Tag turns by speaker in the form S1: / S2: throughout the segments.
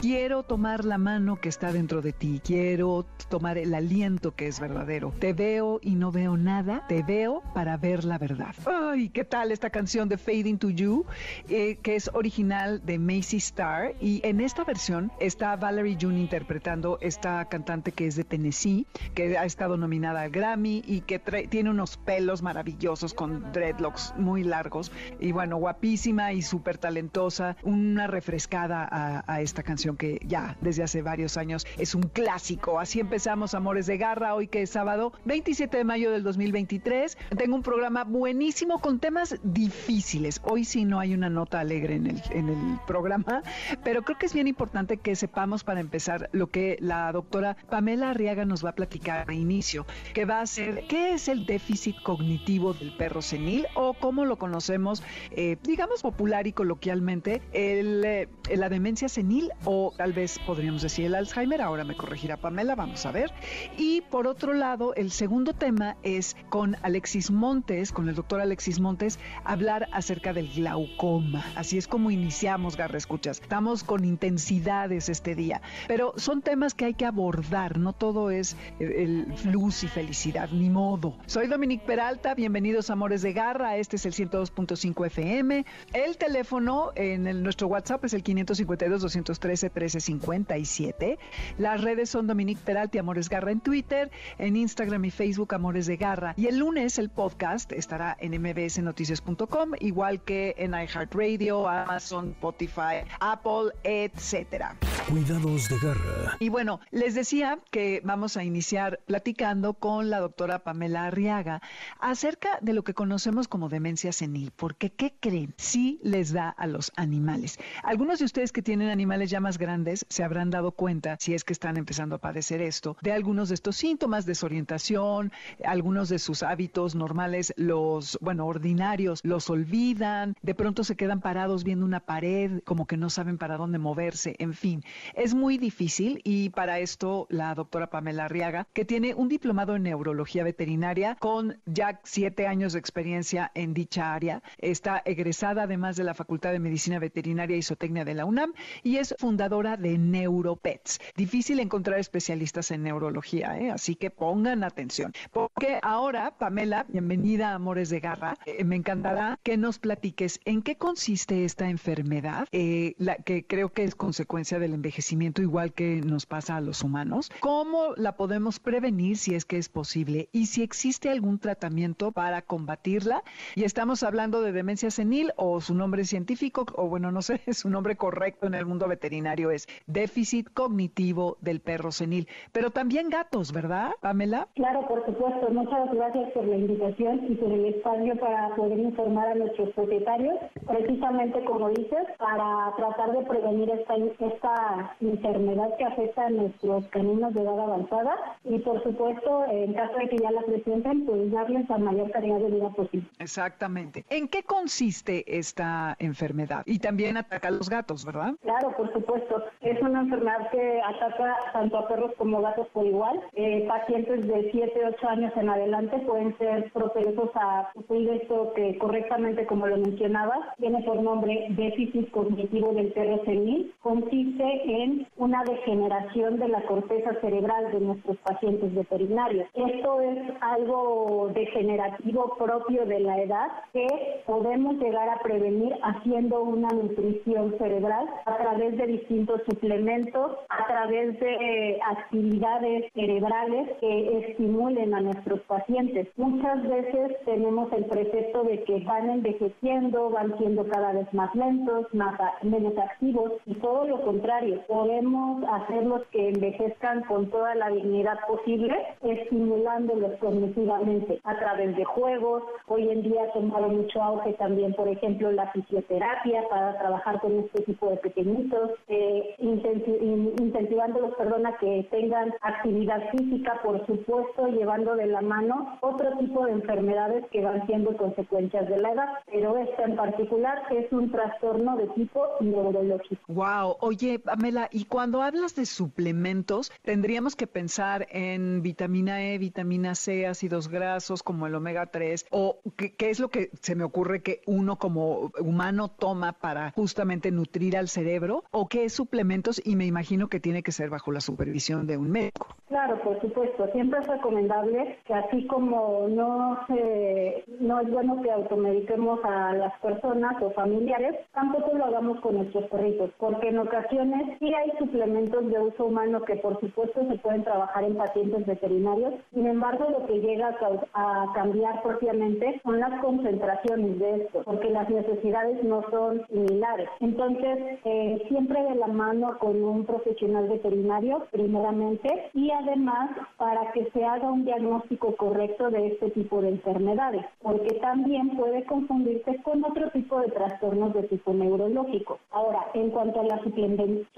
S1: Quiero tomar la mano que está dentro de ti, quiero tomar el aliento que es verdadero. Te veo y no veo nada, te veo para ver la verdad. Ay, ¿qué tal esta canción de Fading to You? Eh, que es original de Macy Starr y en esta versión está Valerie June interpretando esta cantante que es de Tennessee, que ha estado nominada al Grammy y que tiene unos pelos maravillosos con dreadlocks muy largos y bueno, guapísima y súper talentosa, una refrescada a esta canción que ya desde hace varios años es un clásico. Así empezamos Amores de Garra, hoy que es sábado 27 de mayo del 2023. Tengo un programa buenísimo con temas difíciles. Hoy sí no hay una nota alegre en el, en el programa, pero creo que es bien importante que sepamos para empezar lo que la doctora Pamela Arriaga nos va a platicar a inicio, que va a ser qué es el déficit cognitivo del perro senil o cómo lo conocemos, eh, digamos popular y coloquialmente, el, eh, la demencia senil o tal vez podríamos decir el Alzheimer, ahora me corregirá Pamela, vamos a ver. Y por otro lado, el segundo tema es con Alexis Montes, con el doctor Alexis Montes, hablar acerca del glaucoma. Así es como iniciamos, Garra Escuchas. Estamos con intensidades este día, pero son temas que hay que abordar, no todo es el luz y felicidad, ni modo. Soy Dominique Peralta, bienvenidos Amores de Garra, este es el 102.5 FM. El teléfono en nuestro WhatsApp es el 552 213 1357. Las redes son Dominique Peralti Amores Garra en Twitter, en Instagram y Facebook Amores de Garra. Y el lunes el podcast estará en mbsnoticias.com, igual que en iHeartRadio, Amazon, Spotify, Apple, etcétera.
S2: Cuidados de Garra.
S1: Y bueno, les decía que vamos a iniciar platicando con la doctora Pamela Arriaga acerca de lo que conocemos como demencia senil, porque ¿qué creen? Sí les da a los animales. Algunos de ustedes que tienen animales ya más grandes se habrán dado cuenta, si es que están empezando a padecer esto, de algunos de estos síntomas, desorientación, algunos de sus hábitos normales, los, bueno, ordinarios, los olvidan, de pronto se quedan parados viendo una pared, como que no saben para dónde moverse, en fin. Es muy difícil y para esto la doctora Pamela Arriaga, que tiene un diplomado en neurología veterinaria con ya siete años de experiencia en dicha área, está egresada además de la Facultad de Medicina Veterinaria y Zootecnia de la UNAM y es fundadora de Neuropets. Difícil encontrar especialistas en neurología, ¿eh? así que pongan atención. Porque ahora, Pamela, bienvenida a Amores de Garra, eh, me encantará que nos platiques en qué consiste esta enfermedad, eh, la, que creo que es consecuencia del envejecimiento igual que nos pasa a los humanos, cómo la podemos prevenir si es que es posible y si existe algún tratamiento para combatirla. Y estamos hablando de demencia senil o su nombre científico, o bueno, no sé, su nombre correcto en el mundo veterinario es déficit cognitivo del perro senil, pero también gatos, ¿verdad, Pamela?
S3: Claro, por supuesto. Muchas gracias por la invitación y por el espacio para poder informar a nuestros propietarios, precisamente como dices, para tratar de prevenir esta, esta enfermedad que afecta a nuestros caninos de edad avanzada y, por supuesto, en caso de que ya la presenten, pues darles la mayor calidad de vida posible.
S1: Exactamente. ¿En qué consiste esta enfermedad? Y también ataca a los gatos, ¿verdad?
S3: Claro, por supuesto. Es una enfermedad que ataca tanto a perros como gatos por igual. Eh, pacientes de 7, 8 años en adelante pueden ser propensos a sufrir esto que correctamente, como lo mencionaba, tiene por nombre déficit cognitivo del perro senil. Consiste en una degeneración de la corteza cerebral de nuestros pacientes veterinarios. Esto es algo degenerativo propio de la edad que podemos llegar a prevenir haciendo una nutrición cerebral a través de distintos suplementos, a través de eh, actividades cerebrales que estimulen a nuestros pacientes. Muchas veces tenemos el precepto de que van envejeciendo, van siendo cada vez más lentos, más menos activos y todo lo contrario. Podemos hacerlos que envejezcan con toda la dignidad posible, estimulándolos cognitivamente a través de juegos. Hoy en día ha tomado mucho auge también, por ejemplo, la fisioterapia para trabajar con este tipo de pequeñitos, eh, incentivándolos perdón, a que tengan actividad física, por supuesto, llevando de la mano otro tipo de enfermedades que van siendo consecuencias de la edad, pero esta en particular es un trastorno de tipo neurológico.
S1: Wow, oye, Pamela, y cuando hablas de suplementos, tendríamos que pensar en vitamina E, vitamina C, ácidos grasos como el omega 3, o qué, es lo que se me ocurre que uno como humano toma para justamente nutrir al cerebro, o qué suplementos, y me imagino que tiene que ser bajo la supervisión de un médico.
S3: Claro, por supuesto. Siempre es recomendable que así como no se, no es bueno que automediquemos a las personas o familiares, tampoco lo hagamos con nuestros perritos, porque en ocasiones sí hay suplementos de uso humano que por supuesto se pueden trabajar en pacientes veterinarios. Sin embargo, lo que llega a, cambiar propiamente son las concentraciones de esto, porque las necesidades no son similares. Entonces, eh, siempre de la mano con un profesional veterinario, primeramente, y además para que se haga un diagnóstico correcto de este tipo de enfermedades, porque también puede confundirse con otro tipo de trastornos de tipo neurológico. Ahora, en cuanto a la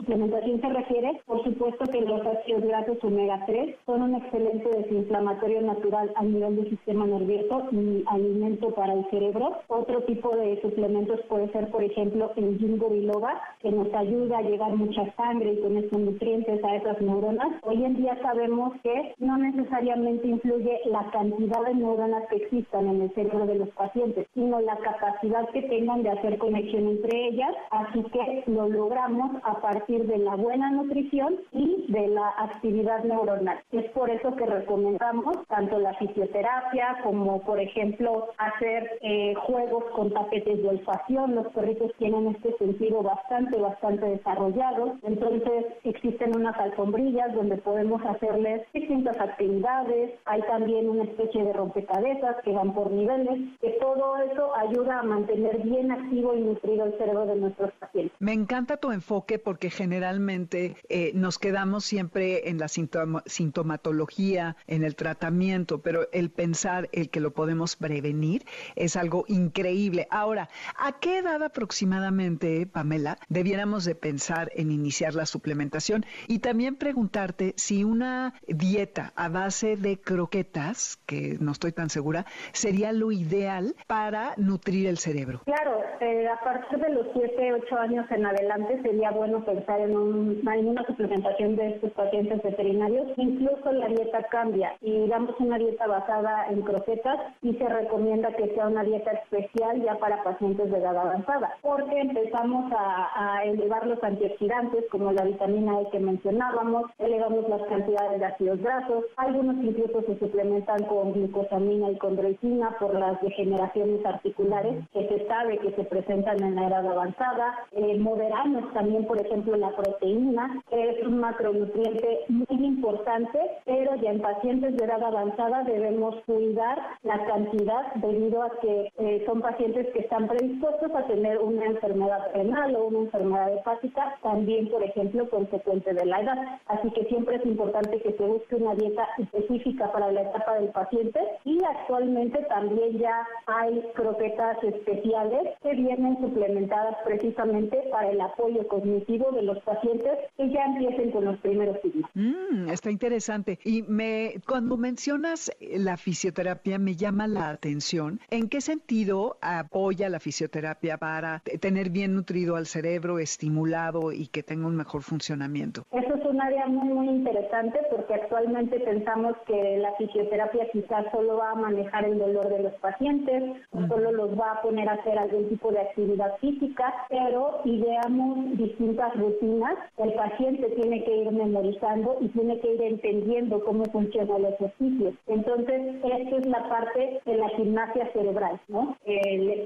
S3: suplementación se refiere, por supuesto que los ácidos grasos omega 3 son un excelente desinflamatorio natural a nivel del sistema nervioso y alimento para el cerebro. Otro tipo de suplementos puede ser, por ejemplo, el ginkgo biloba, que nos ayuda a llevar mucha sangre y con estos nutrientes a esas neuronas. Hoy en día sabemos que no necesariamente influye la cantidad de neuronas que existan en el cerebro de los pacientes, sino la capacidad que tengan de hacer conexión entre ellas. Así que lo logramos a partir de la buena nutrición y de la actividad neuronal. Es por eso que recomendamos tanto la fisioterapia como, por ejemplo, hacer eh, juegos con tapetes de olfacción. Los perritos tienen este sentido bastante, bastante desarrollado. Entonces, existen unas alfombrillas donde podemos hacerles distintas actividades, hay también una especie de rompecabezas que van por niveles, que todo eso ayuda a mantener bien activo y nutrido el cerebro de nuestros pacientes.
S1: Me encanta tu enfoque porque generalmente eh, nos quedamos siempre en la sintomatología, en el tratamiento, pero el pensar el que lo podemos prevenir es algo increíble. Ahora, ¿a qué edad aproximadamente, Pamela, debiéramos de pensar en iniciar la suplementación? Y también preguntarte si una dieta a base de croquetas, que no estoy tan segura, sería lo ideal para nutrir el cerebro.
S3: Claro, eh, a partir de los 7, 8 años en adelante sería bueno pensar en, una suplementación de estos pacientes veterinarios. Incluso la dieta cambia y damos una dieta basada en croquetas y se recomienda que sea una dieta especial ya para pacientes de edad avanzada, porque empezamos a, a elevar los antioxidantes como la vitamina E que mencionábamos, elevamos las cantidades de ácidos grasos, algunos incluso se suplementan con glucosamina y condroitina por las degeneraciones articulares que se sabe que se presentan en la edad avanzada, eh, moderamos también, por ejemplo, la proteína, es un macronutriente muy importante, pero ya en pacientes de edad avanzada debemos cuidar la cantidad debido a que eh, son pacientes que están predispuestos a tener una enfermedad renal o una enfermedad hepática, también, por ejemplo, consecuente de la edad. Así que siempre es importante que se busque una dieta específica para la etapa del paciente y actualmente también ya hay croquetas especiales que vienen suplementadas precisamente para el apoyo cognitivo de los pacientes que ya empiecen con los primeros signos.
S1: Mm, está interesante. Y me cuando mencionas la fisioterapia me llama la atención. ¿En qué sentido apoya la fisioterapia para tener bien nutrido al cerebro, estimulado y que tenga un mejor funcionamiento?
S3: Eso es un área muy, muy interesante porque actualmente pensamos que la fisioterapia quizás solo va a manejar el dolor de los pacientes, o solo los va a poner a hacer algún tipo de actividad física, pero ideamos distintas rutinas. El paciente tiene que ir memorizando y tiene que ir entendiendo cómo funciona el ejercicio. Entonces, esta es la parte de la gimnasia cerebral, ¿no?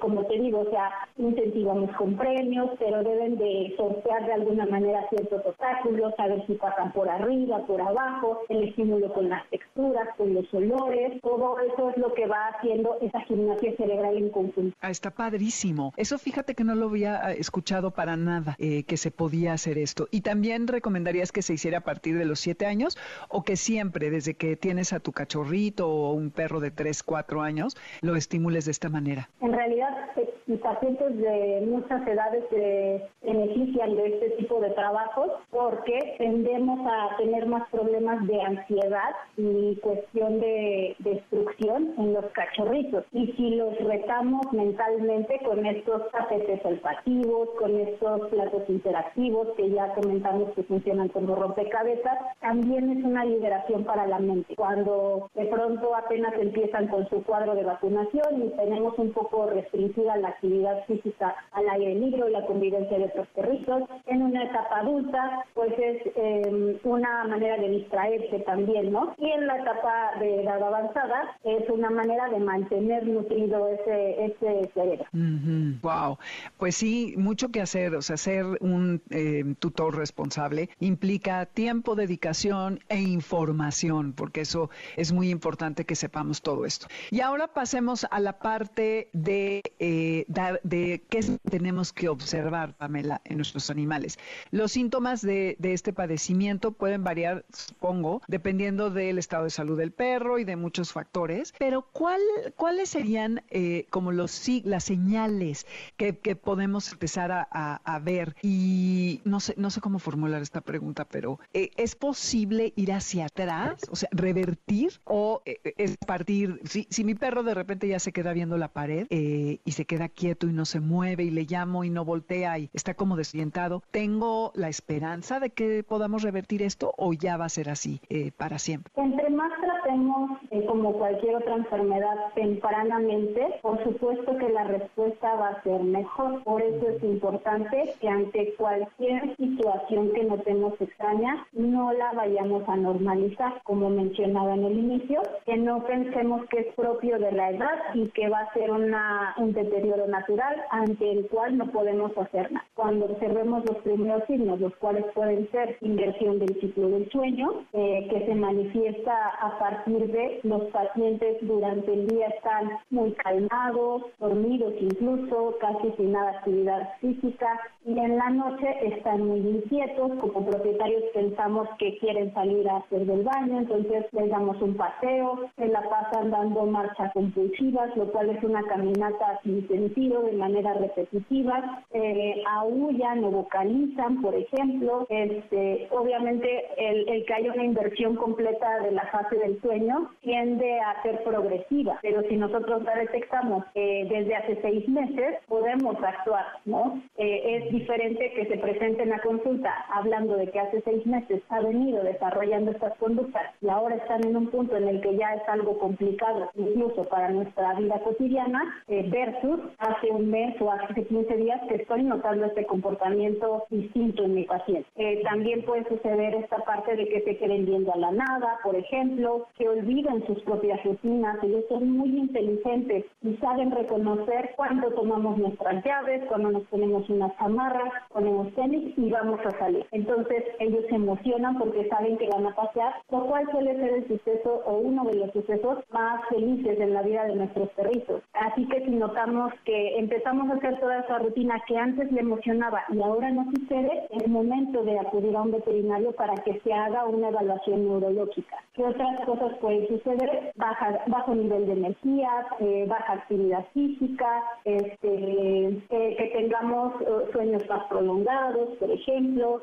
S3: como te digo, o sea, incentivamos con premios, pero deben de sortear de alguna manera ciertos obstáculos, saber si pasan por arriba, por abajo, el estímulo con las texturas, con los olores, todo eso es lo que va haciendo esa gimnasia cerebral en conjunto.
S1: Ah, está padrísimo. Eso fíjate que no lo había ah, escuchado para nada, eh, que se podía hacer esto. ¿Y también recomendarías que se hiciera a partir de los siete años o que siempre, desde que tienes a tu cachorrito o un perro de tres, cuatro años, lo estimules de esta manera?
S3: En realidad, y pacientes de muchas edades se benefician de este tipo de trabajos porque tendemos a tener más problemas de ansiedad y cuestión de destrucción en los cachorritos. Y si los retamos mentalmente con estos tapetes olfativos, con estos platos interactivos que ya comentamos que funcionan como rompecabezas, también es una liberación para la mente. Cuando de pronto apenas empiezan con su cuadro de vacunación y tenemos un poco restringida la actividad física al aire libre y la convivencia de otros perritos, en una etapa adulta, pues es em, una manera de distraerse también, ¿no? Y en la etapa de edad avanzada es una manera de mantener nutrido ese, ese cerebro.
S1: Wow, pues sí, mucho que hacer, o sea, ser un em, tutor responsable implica tiempo, dedicación e información, porque eso es muy importante que sepamos todo esto. Y ahora pasemos a la parte de, eh, de qué tenemos que observar, Pamela, en nuestros animales. Los síntomas de, este padecimiento pueden variar, supongo, dependiendo del estado de salud del perro y de muchos factores, pero ¿cuál, ¿cuáles serían eh, como los, las señales que, podemos empezar a, ver? Y no sé, no sé cómo formular esta pregunta, pero eh, ¿es posible ir hacia atrás, o sea, revertir o eh, es partir, si, si mi perro de repente ya se queda viendo la pared y se queda quieto y no se mueve y le llamo y no voltea y está como desorientado, ¿tengo la esperanza de que podamos revertir esto o ya va a ser así eh, para siempre?
S3: Entre más tratemos, eh, como cualquier otra enfermedad, tempranamente, por supuesto que la respuesta va a ser mejor. Por eso es importante que ante cualquier situación que notemos extraña, no la vayamos a normalizar, como mencionaba en el inicio, que no pensemos que es propio de la edad y que va a ser una, un deterioro natural ante el cual no podemos hacer nada. Cuando observemos los primeros signos, los cuales pueden ser inversión del ciclo del sueño, eh, que se manifiesta a partir de los pacientes durante el día están muy calmados, dormidos incluso, casi sin nada actividad física, y en la noche están muy inquietos, como propietarios pensamos que quieren salir a hacer del baño, entonces les damos un paseo, se la pasan dando marchas compulsivas, lo cual es una caminata sin sentido, de manera repetitiva, eh, aullan o vocalizan, por ejemplo, este, obviamente el, el que haya una inversión completa de la fase del sueño tiende a ser progresiva, pero si nosotros la detectamos eh, desde hace seis meses, podemos actuar, ¿no? Eh, es diferente que se presente en la consulta hablando de que hace seis meses ha venido desarrollando estas conductas y ahora están en un punto en el que ya es algo complicado, incluso para nuestra vida cotidiana, eh, versus hace un mes o hace 15 días que estoy notando este comportamiento distinto en mi paciente. Eh, también puede suceder esta parte de que se queden viendo a la nada, por ejemplo, que olviden sus propias rutinas. Ellos son muy inteligentes y saben reconocer cuando tomamos nuestras llaves, cuando nos ponemos una chamarra, ponemos tenis y vamos a salir. Entonces ellos se emocionan porque saben que van a pasear, lo cual suele ser el suceso o uno de los sucesos más felices en la vida de nuestros perritos. Así que si notamos que empezamos a hacer toda esa rutina que antes le emocionaba y ahora no sucede, es momento de acudir a un veterinario para que se haga una evaluación neurológica. ¿Qué otras cosas pueden suceder? Baja, bajo nivel de energía, eh, baja actividad física, este, eh, que tengamos eh, sueños más prolongados, por ejemplo,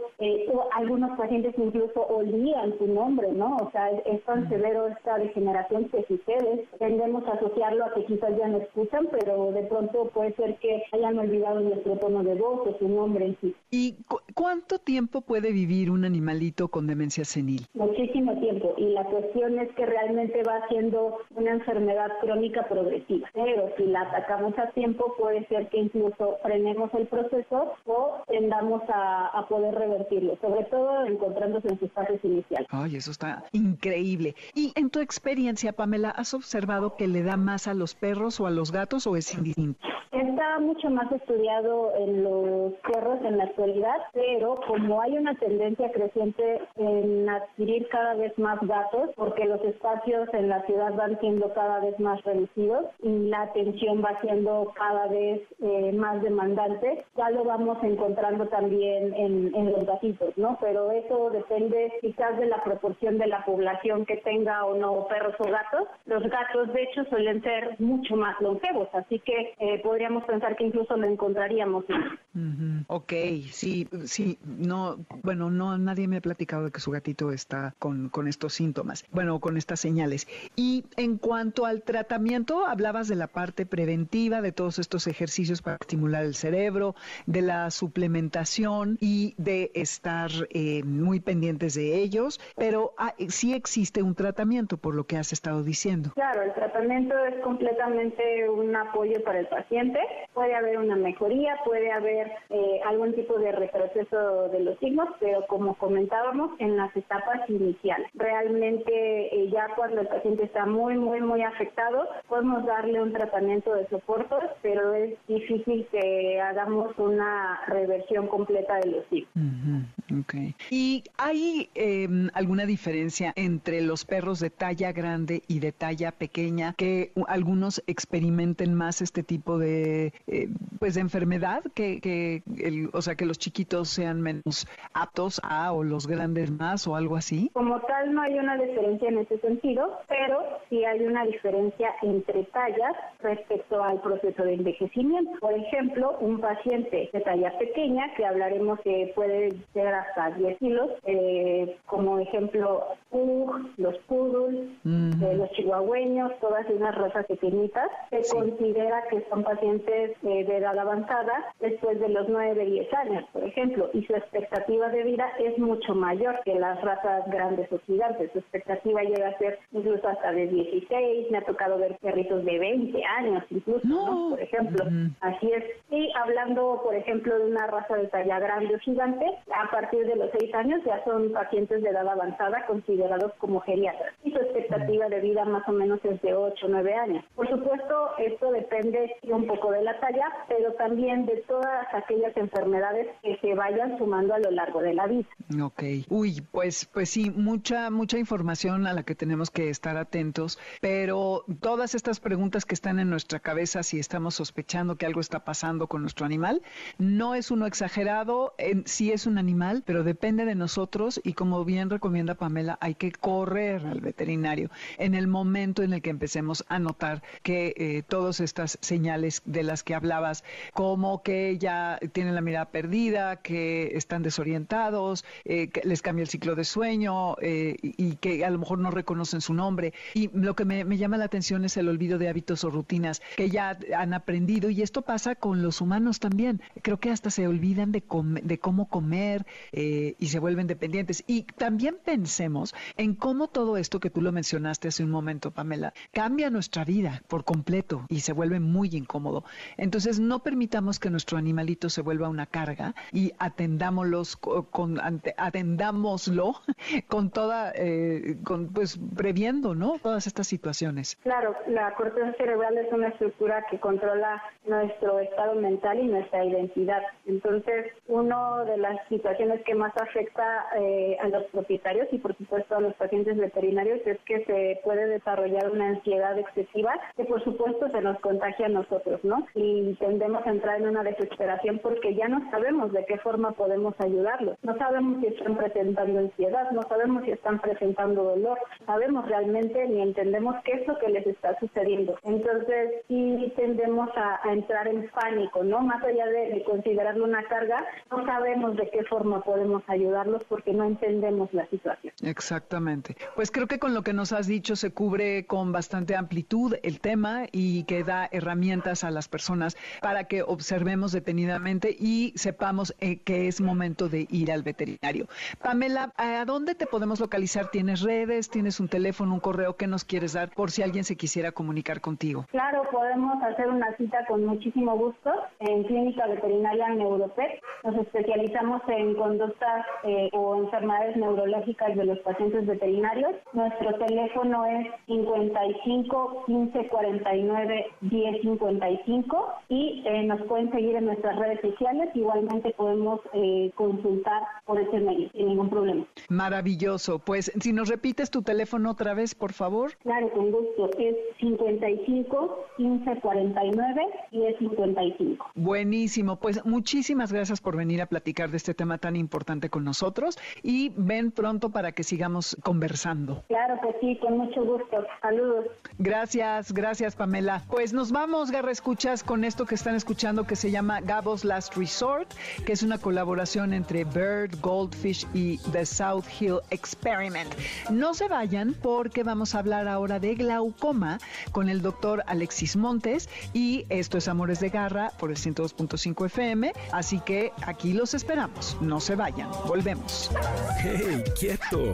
S3: o algunos pacientes incluso olvidan su nombre, ¿no? O sea, es, tan severo esta degeneración que sucede. Tendemos a asociarlo a que quizás ya no escuchan, pero de pronto puede ser que hayan olvidado nuestro tono de voz o su nombre en sí.
S1: ¿Y cuánto tiempo puede vivir un animalito con demencia senil?
S3: Muchísimo tiempo y la cuestión es que realmente va siendo una enfermedad crónica progresiva, pero si la atacamos a tiempo puede ser que incluso frenemos el proceso o tendamos a, a poder revertirlo, sobre todo encontrándose en sus fases iniciales.
S1: Ay, eso está increíble. Y en tu experiencia, Pamela, ¿has observado que le da más a los perros o a los gatos o es indistinto?
S3: Está mucho más estudiado en los perros en la actualidad, pero como hay una tendencia creciente en adquirir cada vez más gatos, porque los espacios en la ciudad van siendo cada vez más reducidos y la atención va siendo cada vez eh, más demandante, ya lo vamos encontrando también en, en los gatitos, ¿no? Pero eso depende quizás de la proporción de la población que tenga o no perros o gatos. Los gatos, de hecho, suelen ser mucho más longevos, así que eh, podríamos pensar que incluso lo encontraríamos.
S1: Ok, sí, sí, no, bueno, no, nadie me ha platicado de que su gatito está con, con estos síntomas, bueno, con estas señales. Y en cuanto al tratamiento, hablabas de la parte preventiva, de todos estos ejercicios para estimular el cerebro, de la suplementación y de estar eh, muy pendientes de ellos, pero ah, sí existe un tratamiento, por lo que has estado diciendo.
S3: Claro, el tratamiento es completamente un apoyo para el paciente. Puede haber una mejoría, puede haber eh, algún tipo de retroceso de los signos, pero como comentábamos, en las etapas iniciales. Realmente eh, ya cuando el paciente está muy, muy, muy afectado, podemos darle un tratamiento de soporte, pero es difícil que hagamos una reversión completa de los signos.
S1: Okay. ¿Y hay em, alguna diferencia entre los perros de talla grande y de talla pequeña que algunos experimenten más este tipo de eh, pues de enfermedad que, que el, o sea que los chiquitos sean menos aptos a o los grandes más o algo así?
S3: Como tal no hay una diferencia en ese sentido, pero sí hay una diferencia entre tallas respecto al proceso de envejecimiento. Por ejemplo, un paciente de talla pequeña que hablaremos que puede llegar hasta 10 kilos, eh, como ejemplo los poodles, eh, los chihuahueños, todas esas razas pequeñitas, se considera que son pacientes eh, de edad avanzada después de los 9, 10 años, por ejemplo, y su expectativa de vida es mucho mayor que las razas grandes o gigantes. Su expectativa llega a ser incluso hasta de 16, me ha tocado ver perritos de 20 años incluso, por ejemplo. Así es. Y hablando, por ejemplo, de una raza de talla grande o gigante, a partir de los 6 años ya son pacientes de edad avanzada considerados como geriatras. Y su expectativa de vida más o menos es de 8 o 9 años. Por supuesto, esto depende un poco de la talla, pero también de todas aquellas enfermedades que se vayan sumando a lo largo de la vida.
S1: Ok. Uy, pues, pues sí, mucha, mucha información a la que tenemos que estar atentos, pero todas estas preguntas que están en nuestra cabeza, si estamos sospechando que algo está pasando con nuestro animal, no es uno exagerado, en, sí es un animal, pero depende de nosotros y como bien recomienda Pamela, hay que correr al veterinario en el momento en el que empecemos a notar que eh, todas estas señales de las que hablabas, como que ya tienen la mirada perdida, que están desorientados, eh, que les cambia el ciclo de sueño eh, y, que a lo mejor no reconocen su nombre. Y lo que me, llama la atención es el olvido de hábitos o rutinas que ya han aprendido y esto pasa con los humanos también. Creo que hasta se olvidan de, de cómo comer y se vuelven dependientes. Y también pensemos en cómo todo esto que tú lo mencionaste hace un momento, Pamela, cambia nuestra vida por completo y se vuelve muy incómodo. Entonces, no permitamos que nuestro animalito se vuelva una carga y atendámoslos con, atendámoslo con toda, eh, con, pues previendo, ¿no? Todas estas situaciones.
S3: Claro, la corteza cerebral es una estructura que controla nuestro estado mental y nuestra identidad. Entonces, una de las situaciones que más afecta eh, a los propietarios y por supuesto a los pacientes veterinarios es que se puede desarrollar una ansiedad excesiva que por supuesto se nos contagia a nosotros, ¿no? Y tendemos a entrar en una desesperación porque ya no sabemos de qué forma podemos ayudarlos. No sabemos si están presentando ansiedad, no sabemos si están presentando dolor, sabemos realmente ni entendemos qué es lo que les está sucediendo. Entonces sí tendemos a, entrar en pánico, ¿no? Más allá de, considerarlo una carga, no sabemos de qué forma podemos ayudarlos porque no entendemos la situación.
S1: Exactamente. Pues creo que con lo que nos has dicho se cubre con bastante amplitud el tema y que da herramientas a las personas para que observemos detenidamente y sepamos eh, que es momento de ir al veterinario. Pamela, ¿a dónde te podemos localizar? ¿Tienes redes? ¿Tienes un teléfono, un correo? ¿Qué nos quieres dar por si alguien se quisiera comunicar contigo?
S3: Claro, podemos hacer una cita con muchísimo gusto en Clínica Veterinaria Neuropet. Nos especializamos en conductas eh, o enfermedades neurológicas de los pacientes veterinarios. Nuestro teléfono es 55 15 49 10 55 y eh, nos pueden seguir en nuestras redes sociales. Igualmente podemos eh, consultar por ese medio sin ningún problema.
S1: Maravilloso. Pues si nos repites tu teléfono otra vez, por favor.
S3: Claro, con gusto. Es 55 15 49 10 55.
S1: Buenísimo. Pues muchísimas gracias por venir a platicar de este tema tan importante con nosotros y ven pronto para que sigamos conversando.
S3: Claro que sí, con mucho gusto. Saludos.
S1: Gracias, gracias Pamela. Pues nos vamos, Escuchas con esto que están escuchando que se llama Gabos Last Resort, que es una colaboración entre Bird, Goldfish y The South Hill Experiment. No se vayan porque vamos a hablar ahora de glaucoma con el doctor Alexis Montes y esto es Amores de Garra por el 102.5 FM, así que aquí los esperamos. No se vayan, volvemos.
S2: ¡Hey, quieto!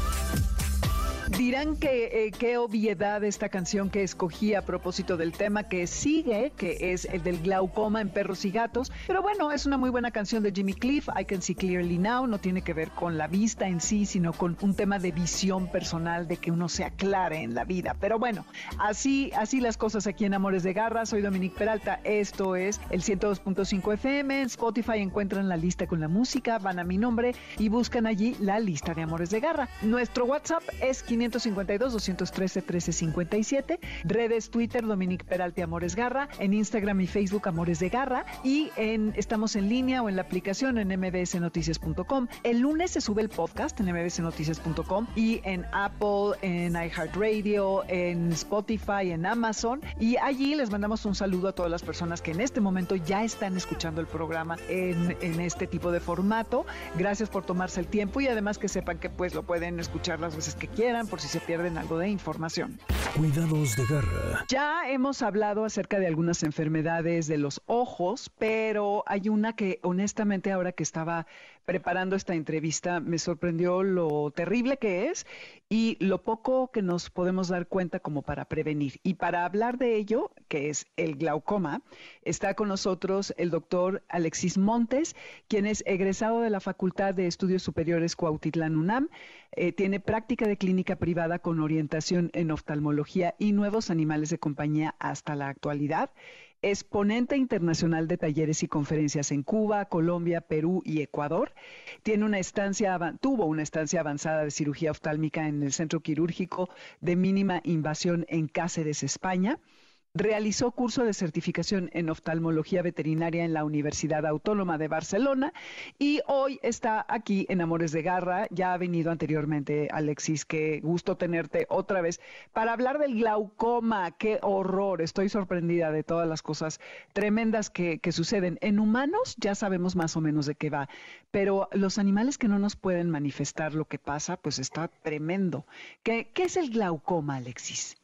S1: Dirán que eh, qué obviedad esta canción que escogí a propósito del tema que sigue, que es el del glaucoma en perros y gatos. Pero bueno, es una muy buena canción de Jimmy Cliff, I Can See Clearly Now. No tiene que ver con la vista en sí, sino con un tema de visión personal, de que uno se aclare en la vida. Pero bueno, así, así las cosas aquí en Amores de Garra. Soy Dominique Peralta. Esto es el 102.5 FM. En Spotify encuentran la lista con la música, van a mi nombre y buscan allí la lista de Amores de Garra. Nuestro WhatsApp es 500 552-213-1357. Redes Twitter, Dominique Peralte Amores Garra. En Instagram y Facebook, Amores de Garra. Y en, estamos en línea o en la aplicación en mbsnoticias.com. El lunes se sube el podcast en mbsnoticias.com y en Apple, en iHeartRadio, en Spotify, en Amazon. Y allí les mandamos un saludo a todas las personas que en este momento ya están escuchando el programa en, en este tipo de formato. Gracias por tomarse el tiempo y además que sepan que pues lo pueden escuchar las veces que quieran por si se pierden algo de información.
S2: Cuidados de garra.
S1: Ya hemos hablado acerca de algunas enfermedades de los ojos, pero hay una que honestamente ahora que estaba preparando esta entrevista me sorprendió lo terrible que es y lo poco que nos podemos dar cuenta como para prevenir. Y para hablar de ello, que es el glaucoma, está con nosotros el doctor Alexis Montes, quien es egresado de la Facultad de Estudios Superiores Cuautitlán UNAM, eh, tiene práctica de clínica privada con orientación en oftalmología y nuevos animales de compañía hasta la actualidad es ponente internacional de talleres y conferencias en Cuba, Colombia, Perú y Ecuador. Tiene una estancia, tuvo una estancia avanzada de cirugía oftálmica en el Centro Quirúrgico de Mínima Invasión en Cáceres, España. Realizó curso de certificación en oftalmología veterinaria en la Universidad Autónoma de Barcelona y hoy está aquí en Amores de Garra. Ya ha venido anteriormente, Alexis, qué gusto tenerte otra vez para hablar del glaucoma. Qué horror, estoy sorprendida de todas las cosas tremendas que, suceden. En humanos ya sabemos más o menos de qué va, pero los animales que no nos pueden manifestar lo que pasa, pues está tremendo. ¿Qué, qué es el glaucoma, Alexis?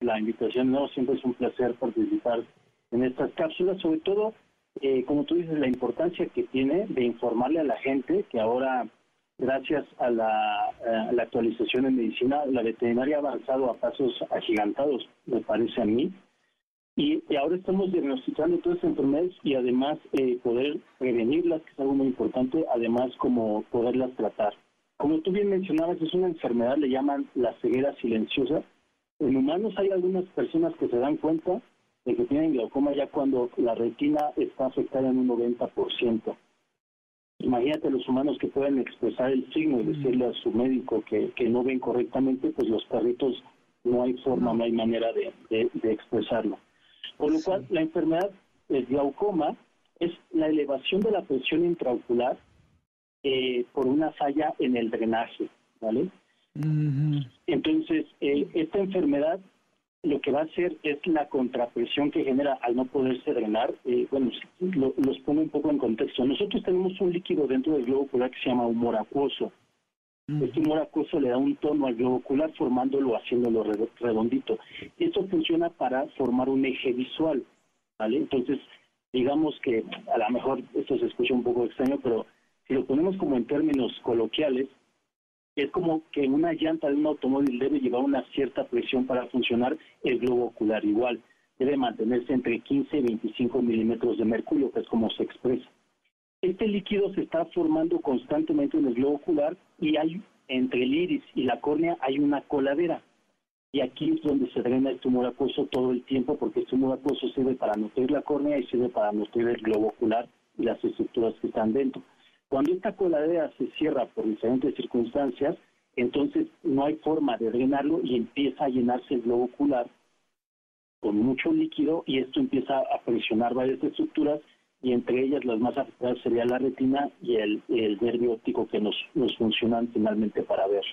S4: La invitación. No, siempre es un placer participar en estas cápsulas, sobre todo, eh, como tú dices, la importancia que tiene de informarle a la gente que ahora, gracias a la, la actualización en medicina, la veterinaria ha avanzado a pasos agigantados, me parece a mí, y, ahora estamos diagnosticando todas estas enfermedades y además eh, poder prevenirlas, que es algo muy importante, además como poderlas tratar. Como tú bien mencionabas, es una enfermedad, le llaman la ceguera silenciosa, en humanos hay algunas personas que se dan cuenta de que tienen glaucoma ya cuando la retina está afectada en un 90%. Imagínate los humanos que pueden expresar el signo y decirle a su médico que, no ven correctamente, pues los perritos no hay forma, no, hay manera de, expresarlo. Por lo cual, la enfermedad del glaucoma es la elevación de la presión intraocular eh, por una falla en el drenaje, ¿vale? Entonces, eh, esta enfermedad lo que va a hacer es la contrapresión que genera al no poderse drenar. Eh, bueno, los pongo un poco en contexto. Nosotros tenemos un líquido dentro del globo ocular que se llama humor acuoso. Este humor acuoso le da un tono al globo ocular formándolo, haciéndolo redondito. Y esto funciona para formar un eje visual, ¿vale? Entonces, digamos que a lo mejor esto se escucha un poco extraño, pero si lo ponemos como en términos coloquiales, es como que una llanta de un automóvil debe llevar una cierta presión para funcionar, el globo ocular igual. Debe mantenerse entre 15 y 25 milímetros de mercurio, que es como se expresa. Este líquido se está formando constantemente en el globo ocular y hay entre el iris y la córnea hay una coladera. y aquí es donde se drena el tumor acuoso todo el tiempo porque el tumor acuoso sirve para nutrir la córnea y sirve para nutrir el globo ocular y las estructuras que están dentro. Cuando esta coladera se cierra por diferentes circunstancias, entonces no hay forma de drenarlo y empieza a llenarse el globo ocular con mucho líquido y esto empieza a presionar varias estructuras y entre ellas las más afectadas sería la retina y el, el nervio óptico que nos, nos funcionan finalmente para ver.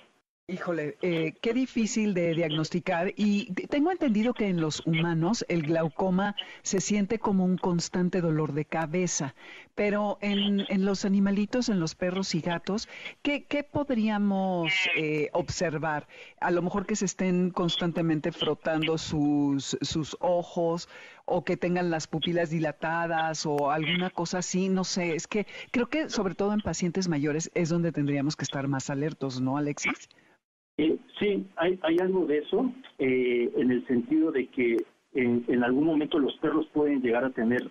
S1: Híjole, eh, qué difícil de diagnosticar y tengo entendido que en los humanos el glaucoma se siente como un constante dolor de cabeza, pero en, en los animalitos, en los perros y gatos, ¿qué, podríamos eh, observar? A lo mejor que se estén constantemente frotando sus, sus ojos o que tengan las pupilas dilatadas o alguna cosa así, no sé, es que creo que sobre todo en pacientes mayores es donde tendríamos que estar más alertos, ¿no, Alexis?
S4: Eh, sí, hay, algo de eso, eh, en el sentido de que en, en, algún momento los perros pueden llegar a tener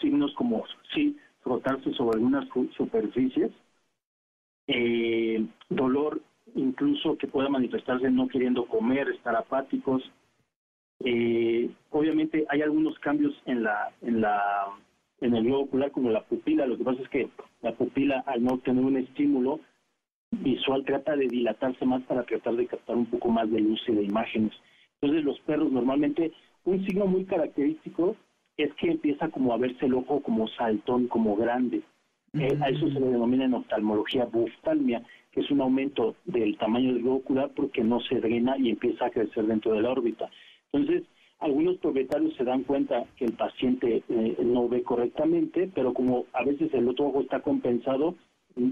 S4: signos como, sí, frotarse sobre algunas superficies, eh, dolor incluso que pueda manifestarse no queriendo comer, estar apáticos. Eh, obviamente hay algunos cambios en la, en la, en el globo ocular como la pupila. Lo que pasa es que la pupila al no tener un estímulo visual trata de dilatarse más para tratar de captar un poco más de luz y de imágenes. Entonces los perros normalmente, un signo muy característico es que empieza como a verse el ojo como saltón, como grande. Eh, a eso se le denomina en oftalmología buftalmia, que es un aumento del tamaño del globo ocular porque no se drena y empieza a crecer dentro de la órbita. Entonces, algunos propietarios se dan cuenta que el paciente eh, no ve correctamente, pero como a veces el otro ojo está compensado,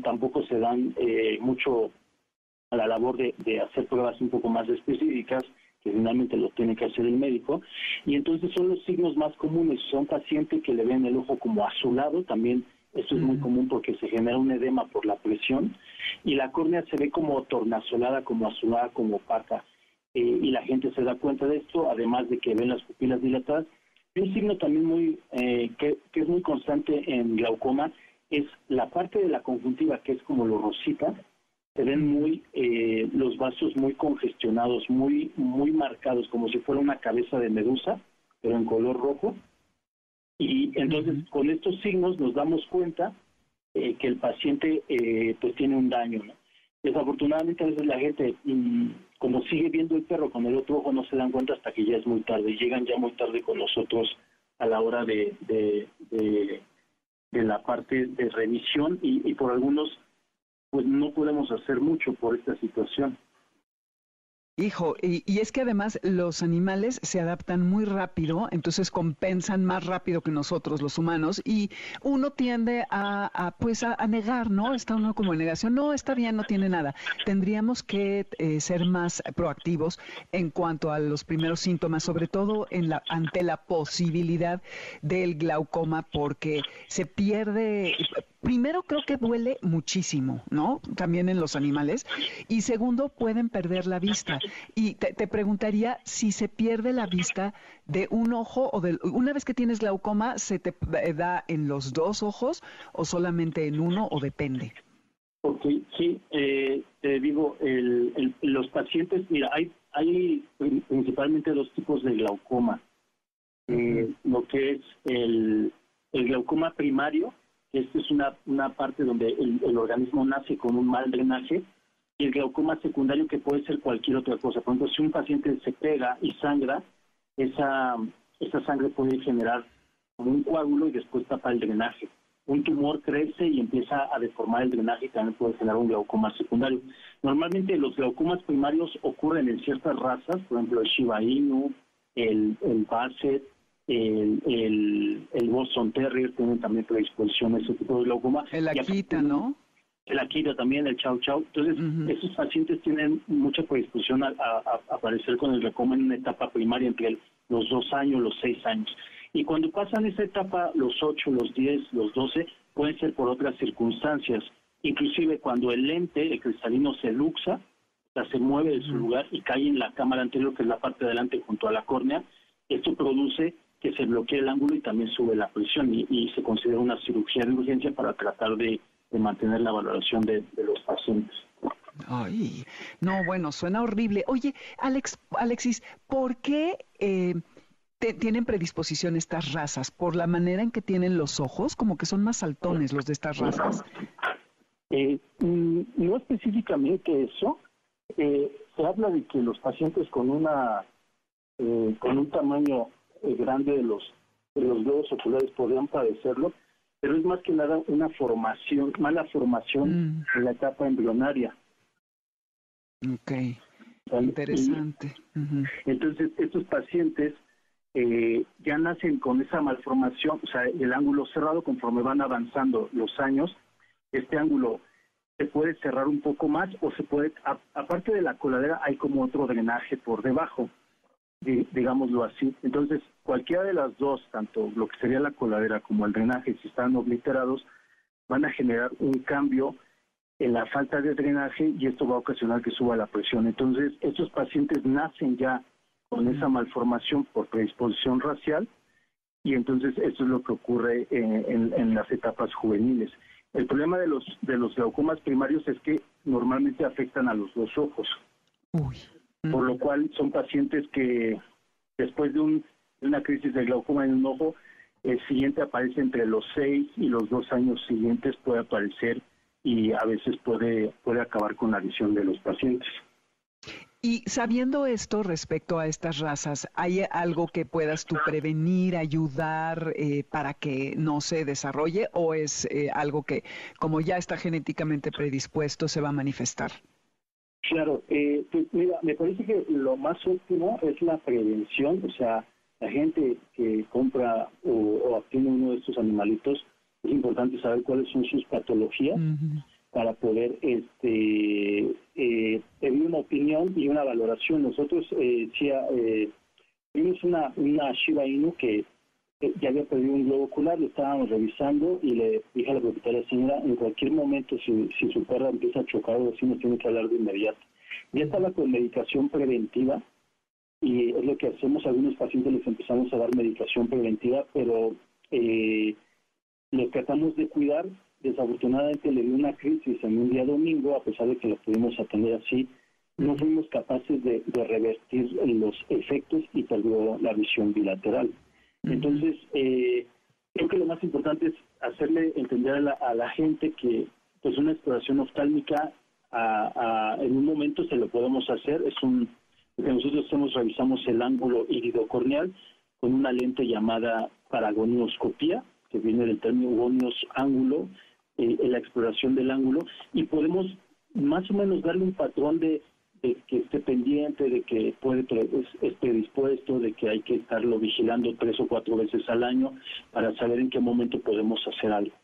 S4: tampoco se dan eh, mucho a la labor de, hacer pruebas un poco más específicas, que finalmente lo tiene que hacer el médico. Y entonces son los signos más comunes. Son pacientes que le ven el ojo como azulado, también esto es muy común porque se genera un edema por la presión. Y la córnea se ve como tornasolada, como azulada, como opaca. Eh, y la gente se da cuenta de esto, además de que ven las pupilas dilatadas. Y un signo también muy eh, que, que es muy constante en glaucoma es la parte de la conjuntiva que es como lo rosita, se ven muy eh, los vasos muy congestionados, muy muy marcados, como si fuera una cabeza de medusa, pero en color rojo. Y entonces con estos signos nos damos cuenta eh, que el paciente eh, pues tiene un daño. Desafortunadamente a veces la gente, mm, como sigue viendo el perro con el otro ojo, no se dan cuenta hasta que ya es muy tarde. Llegan ya muy tarde con nosotros a la hora de, de de la parte de revisión y, y por algunos pues no podemos hacer mucho por esta situación.
S1: Hijo, y, es que además los animales se adaptan muy rápido, entonces compensan más rápido que nosotros los humanos y uno tiende a, pues a, negar, ¿no? Está uno como en negación, no, está bien, no tiene nada. Tendríamos que eh, ser más proactivos en cuanto a los primeros síntomas, sobre todo en la, ante la posibilidad del glaucoma, porque se pierde primero creo que duele muchísimo, ¿no? También en los animales. Y segundo, pueden perder la vista. Y te, preguntaría si se pierde la vista de un ojo o de una vez que tienes glaucoma, ¿se te da en los dos ojos o solamente en uno o depende?
S4: Ok, sí, eh, te digo, los pacientes, mira, hay, hay principalmente dos tipos de glaucoma. Eh, lo que es el, el glaucoma primario, esta es una, una parte donde el, organismo nace con un mal drenaje y el glaucoma secundario que puede ser cualquier otra cosa. Por ejemplo, si un paciente se pega y sangra, esa, esa sangre puede generar un coágulo y después tapa el drenaje. Un tumor crece y empieza a deformar el drenaje y también puede generar un glaucoma secundario. Normalmente los glaucomas primarios ocurren en ciertas razas, por ejemplo el Shiba Inu, el, el Basset, el, el, el Boston Terrier tiene también predisposición a ese tipo de glaucoma.
S1: El Akita, ¿no?
S4: El Akita también, el Chau Chau. Entonces, esos pacientes tienen mucha predisposición a, aparecer con el glaucoma en una etapa primaria entre los dos años, los seis años. Y cuando pasan esa etapa, los ocho, los diez, los doce, pueden ser por otras circunstancias. Inclusive cuando el lente, el cristalino, se luxa, se mueve de su lugar y cae en la cámara anterior, que es la parte de adelante junto a la córnea, esto produce que se bloquee el ángulo y también sube la presión y, se considera una cirugía de urgencia para tratar de, mantener la valoración de, los pacientes.
S1: Ay, no, bueno, suena horrible. Oye, Alex, Alexis, ¿por qué eh, tienen predisposición estas razas? ¿Por la manera en que tienen los ojos? Como que son más saltones los de estas razas.
S4: Eh, mm, no específicamente eso. Eh, se habla de que los pacientes con una con un tamaño grande de los de los globos oculares podrían padecerlo, pero es más que nada una formación, mala formación mm. en la etapa embrionaria.
S1: Ok, interesante.
S4: Entonces, estos pacientes eh, ya nacen con esa malformación, o sea, el ángulo cerrado conforme van avanzando los años, este ángulo se puede cerrar un poco más o se puede, aparte de la coladera, hay como otro drenaje por debajo digámoslo así. Entonces, cualquiera de las dos, tanto lo que sería la coladera como el drenaje, si están obliterados, van a generar un cambio en la falta de drenaje y esto va a ocasionar que suba la presión. Entonces, estos pacientes nacen ya con esa malformación por predisposición racial y entonces esto es lo que ocurre en, en, las etapas juveniles. El problema de los de los glaucomas primarios es que normalmente afectan a los dos ojos. Uy por lo cual son pacientes que después de, un, una crisis de glaucoma en un ojo, el siguiente aparece entre los seis y los dos años siguientes puede aparecer y a veces puede, puede acabar con la visión de los pacientes.
S1: Y sabiendo esto respecto a estas razas, ¿hay algo que puedas tú prevenir, ayudar eh, para que no se desarrolle o es eh, algo que como ya está genéticamente predispuesto se va a manifestar?
S4: Claro, eh, pues mira, me parece que lo más óptimo es la prevención, o sea, la gente que compra o, obtiene uno de estos animalitos, es importante saber cuáles son sus patologías para poder este eh, tener una opinión y una valoración. Nosotros eh, eh, vimos una, una Shiba Inu que eh, ya había perdido un globo ocular, lo estábamos revisando y le dije a la propietaria, señora, en cualquier momento si, su perra empieza a chocar o así, nos tiene que hablar de inmediato. Ya estaba con medicación preventiva y es lo que hacemos, algunos pacientes les empezamos a dar medicación preventiva, pero eh, lo tratamos de cuidar. Desafortunadamente le dio una crisis en un día domingo, a pesar de que lo pudimos atender así, no fuimos capaces de revertir los efectos y perdió la visión bilateral. Entonces, eh, creo que lo más importante es hacerle entender a la, gente que pues una exploración oftálmica en un momento se lo podemos hacer. Es un que nosotros hacemos, revisamos el ángulo iridocorneal con una lente llamada paragonioscopía, que viene del término gonios ángulo, eh, en la exploración del ángulo, y podemos más o menos darle un patrón de de que esté pendiente, de que puede es, predispuesto, de que hay que estarlo vigilando tres o cuatro veces al año para saber en qué momento podemos hacer algo.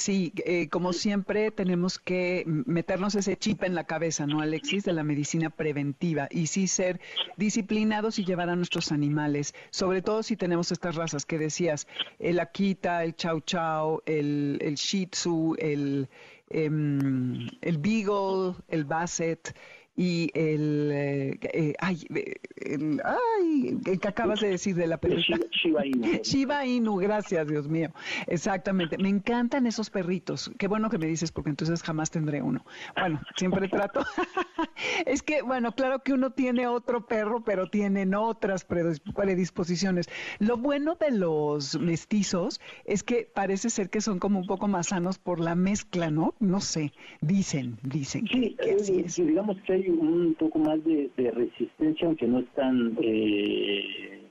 S1: Sí, eh, como siempre tenemos que meternos ese chip en la cabeza, ¿no, Alexis? De la medicina preventiva y sí ser disciplinados y llevar a nuestros animales, sobre todo si tenemos estas razas que decías, el Akita, el Chow Chow, el, el Shih Tzu, el, Em, el Beagle, el Basset y el, eh, eh, ay, el, ay, el que acabas de decir de la película.
S4: Shiba Inu.
S1: Shiba Inu, gracias, Dios mío. Exactamente. Me encantan esos perritos. Qué bueno que me dices, porque entonces jamás tendré uno. Bueno, siempre trato. es que, bueno, claro que uno tiene otro perro, pero tienen otras predisposiciones. Lo bueno de los mestizos es que parece ser que son como un poco más sanos por la mezcla, ¿no? No sé. Dicen, dicen que, así es.
S4: Digamos que hay un poco más de, resistencia, aunque no están, eh,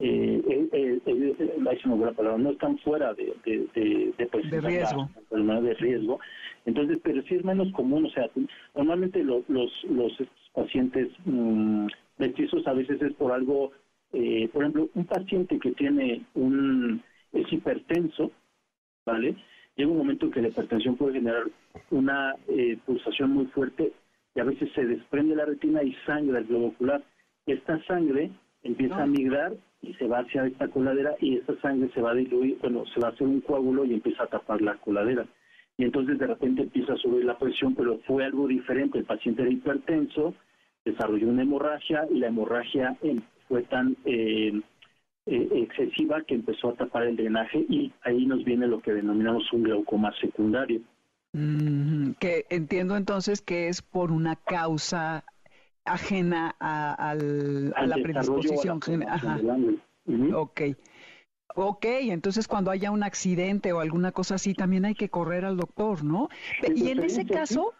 S4: eh, eh, eh palabra, no están fuera de, de,
S1: de, riesgo.
S4: de riesgo. Entonces, pero sí es menos común, o sea, normalmente los, los, los pacientes mmm, mestizos a veces es por algo, eh, por ejemplo, un paciente que tiene un, es hipertenso, ¿vale? Llega un momento en que la hipertensión puede generar una eh, pulsación muy fuerte y a veces se desprende la retina y sangra el globo ocular. Esta sangre empieza a migrar y se va hacia esta coladera y esta sangre se va a diluir, bueno, se va a hacer un coágulo y empieza a tapar la coladera. Y entonces de repente empieza a subir la presión, pero fue algo diferente. El paciente era hipertenso, desarrolló una hemorragia y la hemorragia em, fue tan eh, eh, excesiva que empezó a tapar el drenaje y ahí nos viene lo que denominamos un glaucoma secundario.
S1: Que entiendo entonces que es por una causa ajena a, la predisposición. Ajá. Ok. Ok, entonces cuando haya un accidente o alguna cosa así, también hay que correr al doctor, ¿no? y en ese caso,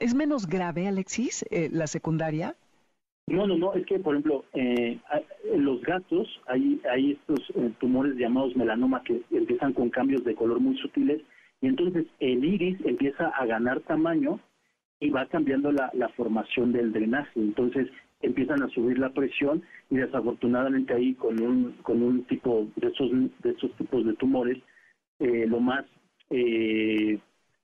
S1: ¿es menos grave, Alexis, eh, la secundaria?
S4: No, no, no, es que, por ejemplo, eh, en los gatos hay, hay estos eh, tumores llamados melanoma que empiezan con cambios de color muy sutiles y entonces el iris empieza a ganar tamaño y va cambiando la, la formación del drenaje. Entonces empiezan a subir la presión y desafortunadamente ahí con un, con un tipo de esos, de esos tipos de tumores, eh, lo más eh,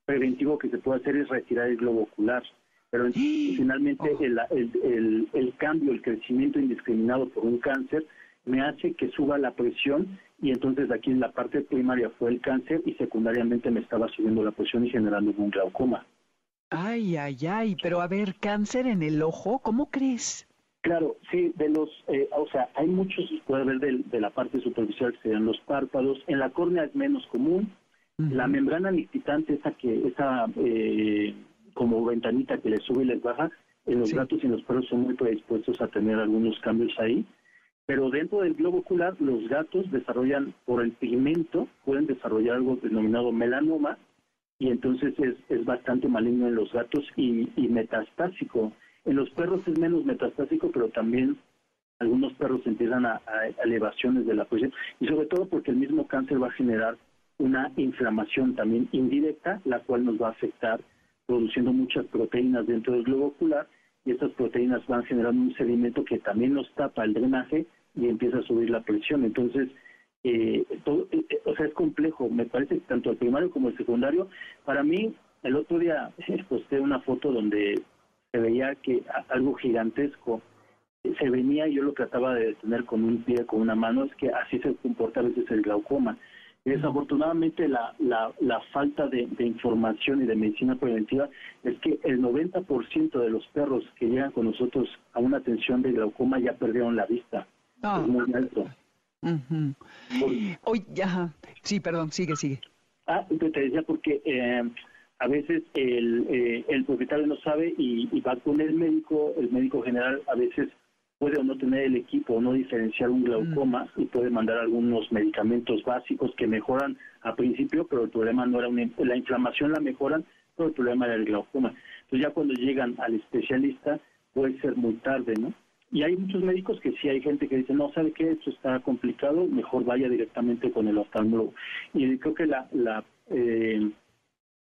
S4: preventivo que se puede hacer es retirar el globo ocular. Pero finalmente oh. el, el, el, cambio, el crecimiento indiscriminado por un cáncer me hace que suba la presión y entonces aquí en la parte primaria fue el cáncer y secundariamente me estaba subiendo la presión y generando un glaucoma.
S1: Ay, ay, ay, pero a ver, cáncer en el ojo, ¿cómo crees?
S4: Claro, sí, de los, eh, o sea, hay muchos, puede haber de, la parte superficial que serían los párpados, en la córnea es menos común, la membrana nictitante, esa que, esa eh, como ventanita que les sube y les baja, en los gatos y en los perros son muy predispuestos a tener algunos cambios ahí, pero dentro del globo ocular los gatos desarrollan, por el pigmento, pueden desarrollar algo denominado melanoma, y entonces es, es bastante maligno en los gatos y, metastásico. En los perros es menos metastásico, pero también algunos perros empiezan a, elevaciones de la presión y sobre todo porque el mismo cáncer va a generar una inflamación también indirecta, la cual nos va a afectar produciendo muchas proteínas dentro del globo ocular y estas proteínas van generando un sedimento que también nos tapa el drenaje y empieza a subir la presión. Entonces, eh, todo, eh, eh, o sea, es complejo, me parece, tanto el primario como el secundario. Para mí, el otro día posté una foto donde se veía que algo gigantesco se venía y yo lo trataba de detener con un pie, con una mano, es que así se comporta a veces el glaucoma. Y desafortunadamente la, la, la falta de, información y de medicina preventiva es que el 90% de los perros que llegan con nosotros a una atención de glaucoma ya perdieron la vista. Ah. Es muy alto.
S1: Ya, sí, perdón, sigue, sigue.
S4: Ah, te decía porque eh, a veces el, eh, el propietario no sabe y, va con el médico, el médico general a veces puede o no tener el equipo o no diferenciar un glaucoma mm. y puede mandar algunos medicamentos básicos que mejoran a principio, pero el problema no era una, la inflamación la mejoran, pero el problema era el glaucoma. Entonces ya cuando llegan al especialista puede ser muy tarde, ¿no? Y hay muchos médicos que sí hay gente que dice, no, ¿sabe qué? Esto está complicado, mejor vaya directamente con el oftalmólogo. Y creo que la, la eh,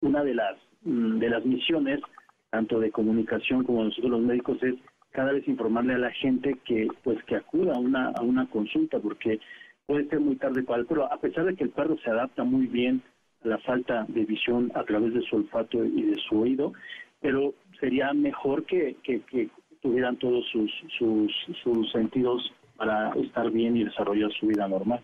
S4: una de las, mm, de las misiones, tanto de comunicación como nosotros los médicos, es cada vez informarle a la gente que pues que acuda a una, a una consulta, porque puede ser muy tarde para el a pesar de que el perro se adapta muy bien a la falta de visión a través de su olfato y de su oído, pero sería mejor que, que, que tuvieran todos sus, sus, sus sentidos para estar bien y desarrollar su vida normal.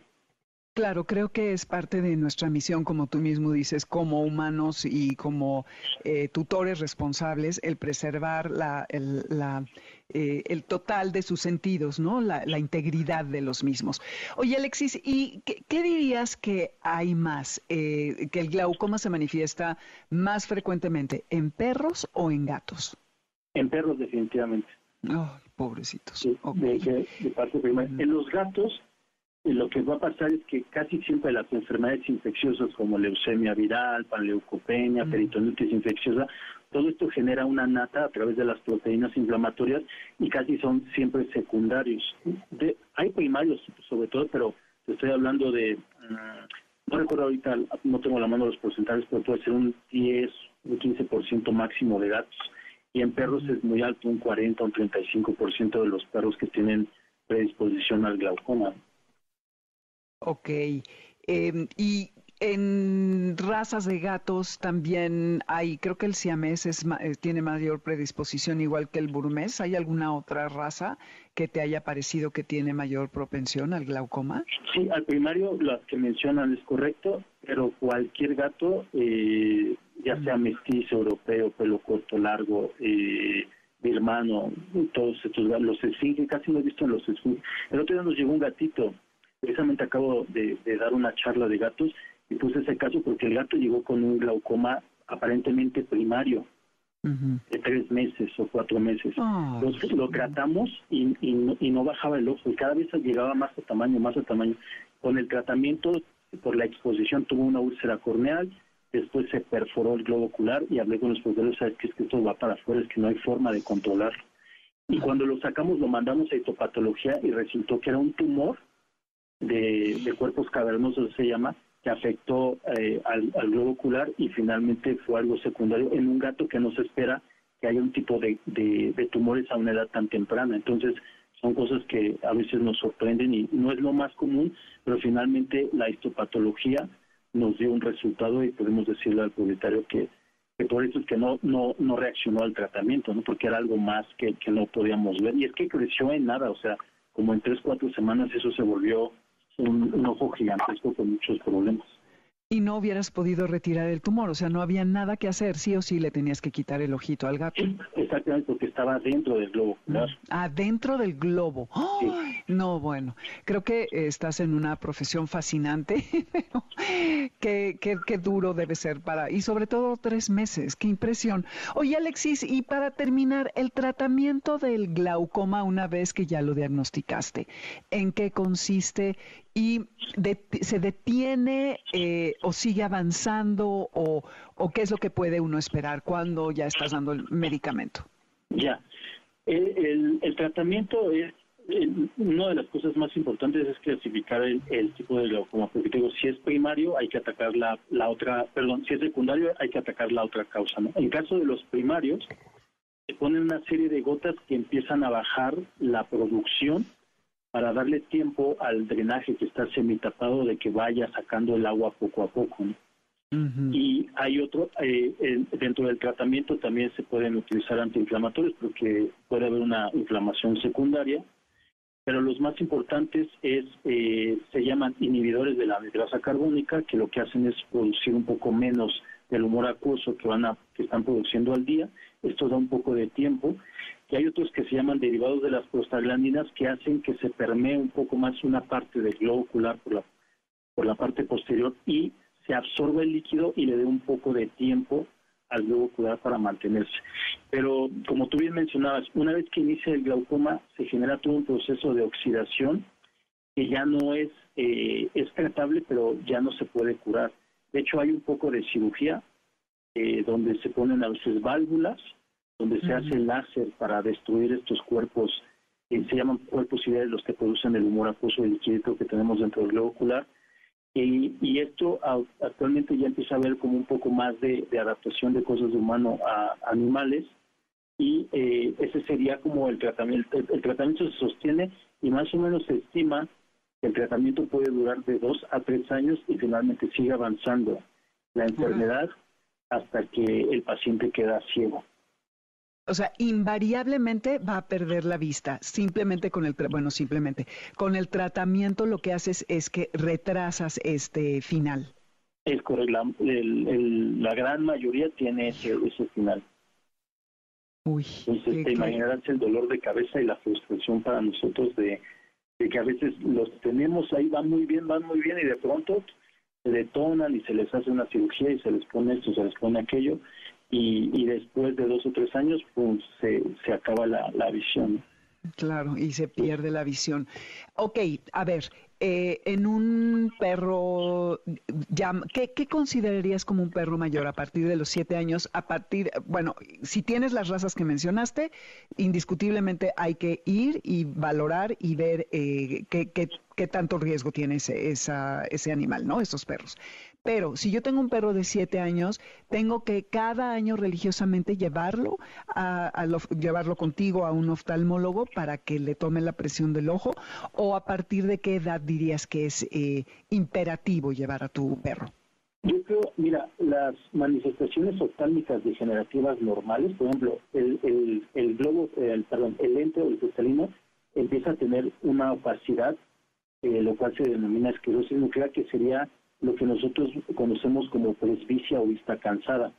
S1: Claro, creo que es parte de nuestra misión, como tú mismo dices, como humanos y como eh, tutores responsables, el preservar la, el, la, eh, el, total de sus sentidos, ¿no? La, la, integridad de los mismos. Oye, Alexis, ¿y qué, dirías que hay más? Eh, ¿Que el glaucoma se manifiesta más frecuentemente en perros o en gatos?
S4: En perros, definitivamente.
S1: Ay, pobrecitos.
S4: de, parte En los gatos, lo que va a pasar es que casi siempre las enfermedades infecciosas como leucemia viral, panleucopenia, mm. peritonitis infecciosa, todo esto genera una nata a través de las proteínas inflamatorias y casi son siempre secundarios. De, hay primarios sobre todo, pero te estoy hablando de, mm, no recuerdo ahorita, no tengo la mano los porcentajes, pero puede ser un 10, un 15% máximo de gatos y en perros es muy alto, un 40 un 35% de los perros que tienen predisposición al glaucoma.
S1: Ok. Em, y en razas de gatos también hay, creo que el siamés es, eh, tiene mayor predisposición igual que el burmés. ¿Hay alguna otra raza que te haya parecido que tiene mayor propensión al glaucoma?
S4: Sí, al primario las que mencionan es correcto, pero cualquier gato, eh, ya sea mestizo, europeo, pelo corto, largo, eh, birmano, todos estos los esfinges, casi no he visto en los esfinges. El otro día nos llegó un gatito, precisamente acabo de dar una charla de gatos y puse ese caso porque el gato llegó con un glaucoma aparentemente primario, de tres meses o cuatro meses.
S1: Ah,
S4: lo tratamos y, y, no, bajaba el ojo y cada vez llegaba más a tamaño, más a tamaño. Con el tratamiento por la exposición tuvo una úlcera corneal, después se perforó el globo ocular y hablé con los profesores, sabes que, es que esto va para afuera, es que no hay forma de controlarlo. Y cuando lo sacamos lo mandamos a histopatología y resultó que era un tumor de, cuerpos cavernosos, se llama, que afectó eh, al, globo ocular y finalmente fue algo secundario en un gato que no se espera que haya un tipo de, de, tumores a una edad tan temprana. Entonces, son cosas que a veces nos sorprenden y no es lo más común, pero finalmente la histopatología nos dio un resultado y podemos decirle al propietario que, que por eso es que no, no, no reaccionó al tratamiento, ¿no? porque era algo más que, que no podíamos ver. Y es que creció en nada, o sea, como en tres, cuatro semanas eso se volvió un, ojo gigantesco con muchos problemas.
S1: Y no hubieras podido retirar el tumor, o sea, no había nada que hacer, sí o sí le tenías que quitar el ojito al gato.
S4: exactamente, porque estaba dentro del globo. Claro.
S1: Ah, dentro del globo. No, bueno, creo que estás en una profesión fascinante, qué, qué, qué duro debe ser para, y sobre todo tres meses, qué impresión. Oye, Alexis, y para terminar, el tratamiento del glaucoma una vez que ya lo diagnosticaste, ¿en qué consiste y se detiene eh, o sigue avanzando o, qué es lo que puede uno esperar cuando ya estás dando el medicamento?
S4: Ya, el, tratamiento es una de las cosas más importantes es clasificar el, tipo de glaucoma, porque digo, si es primario hay que atacar la, la otra, perdón, si es secundario hay que atacar la otra causa. ¿no? En caso de los primarios, se ponen una serie de gotas que empiezan a bajar la producción para darle tiempo al drenaje que está semitapado de que vaya sacando el agua poco a poco. Y hay otro, eh, dentro del tratamiento también se pueden utilizar antiinflamatorios porque puede haber una inflamación secundaria, pero los más importantes es eh, se llaman inhibidores de la grasa carbónica, que lo que hacen es producir un poco menos del humor acuoso que van a que están produciendo al día. Esto da un poco de tiempo y hay otros que se llaman derivados de las prostaglandinas que hacen que se permee un poco más una parte del globo ocular por la, por la parte posterior y se absorbe el líquido y le dé un poco de tiempo al globo ocular para mantenerse. Pero como tú bien mencionabas, una vez que inicia el glaucoma se genera todo un proceso de oxidación que ya no es, eh, es tratable, pero ya no se puede curar. De hecho, hay un poco de cirugía eh, donde se ponen a veces válvulas donde se hace láser para destruir estos cuerpos, eh, se llaman cuerpos ideales los que producen el humor acuoso y líquido que tenemos dentro del globo ocular. Y, esto actualmente ya empieza a ver como un poco más de, adaptación de cosas de humano a animales y eh, ese sería como el tratamiento. El, tratamiento se sostiene y más o menos se estima que el tratamiento puede durar de dos a tres años y finalmente sigue avanzando la enfermedad hasta que el paciente queda ciego
S1: o sea, invariablemente va a perder la vista, simplemente con el, bueno, simplemente, con el tratamiento lo que haces es que retrasas este final.
S4: Es correcto, la, la gran mayoría tiene ese, final.
S1: Uy,
S4: Entonces, te imaginarás el dolor de cabeza y la frustración para nosotros de, de que a veces los tenemos ahí, van muy bien, van muy bien y de pronto se detonan y se les hace una cirugía y se les pone esto, se les pone aquello y, después de dos o tres años pues se, se acaba la, la visión.
S1: Claro, y se pierde la visión. Ok, a ver, eh, en un perro, ¿qué, ¿qué, considerarías como un perro mayor a partir de los siete años? A partir, bueno, si tienes las razas que mencionaste, indiscutiblemente hay que ir y valorar y ver eh, qué, qué, qué, tanto riesgo tiene ese, esa, ese animal, ¿no? Esos perros. Pero si yo tengo un perro de siete años, tengo que cada año religiosamente llevarlo a, llevarlo contigo a un oftalmólogo para que le tome la presión del ojo. ¿O a partir de qué edad dirías que es eh, imperativo llevar a tu perro?
S4: Yo creo, mira, las manifestaciones oftálmicas degenerativas normales, por ejemplo, el, el, globo, el, perdón, el lente o el cristalino empieza a tener una opacidad, eh, lo cual se denomina esclerosis nuclear, que sería lo que nosotros conocemos como presbicia o vista cansada.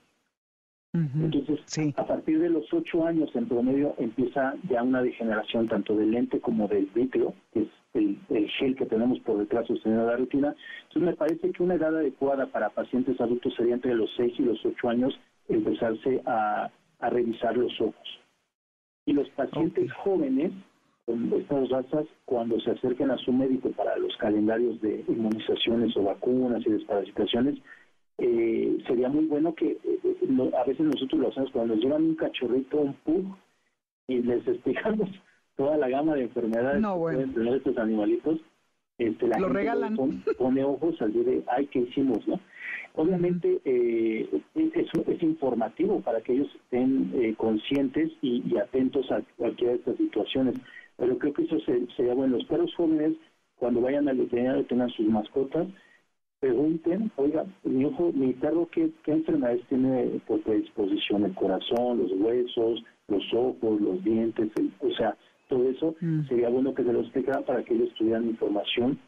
S4: Entonces, a partir de los ocho años en promedio empieza ya una degeneración tanto del lente como del vítreo, que es el, gel que tenemos por detrás sosteniendo la retina. Entonces me parece que una edad adecuada para pacientes adultos sería entre los 6 y los 8 años empezarse a, revisar los ojos. Y los pacientes jóvenes con estas razas, cuando se acerquen a su médico para los calendarios de inmunizaciones o vacunas y desparasitaciones, eh, sería muy bueno que eh, a veces nosotros lo hacemos cuando nos llevan un cachorrito, un pug, y les explicamos toda la gama de enfermedades que pueden tener estos animalitos, este, la
S1: lo regalan.
S4: Pone, ojos al de, ay, ¿qué hicimos? no Obviamente eh, es, es, informativo para que ellos estén eh, conscientes y, atentos a cualquiera de estas situaciones, pero creo que eso sería bueno. Los perros jóvenes, cuando vayan al veterinario, tengan sus mascotas, pregunten, oiga, mi ojo, mi perro, ¿qué, qué enfermedades tiene por predisposición? El corazón, los huesos, los ojos, los dientes, o sea, todo eso mm. sería bueno que se los explicaran para que ellos tuvieran información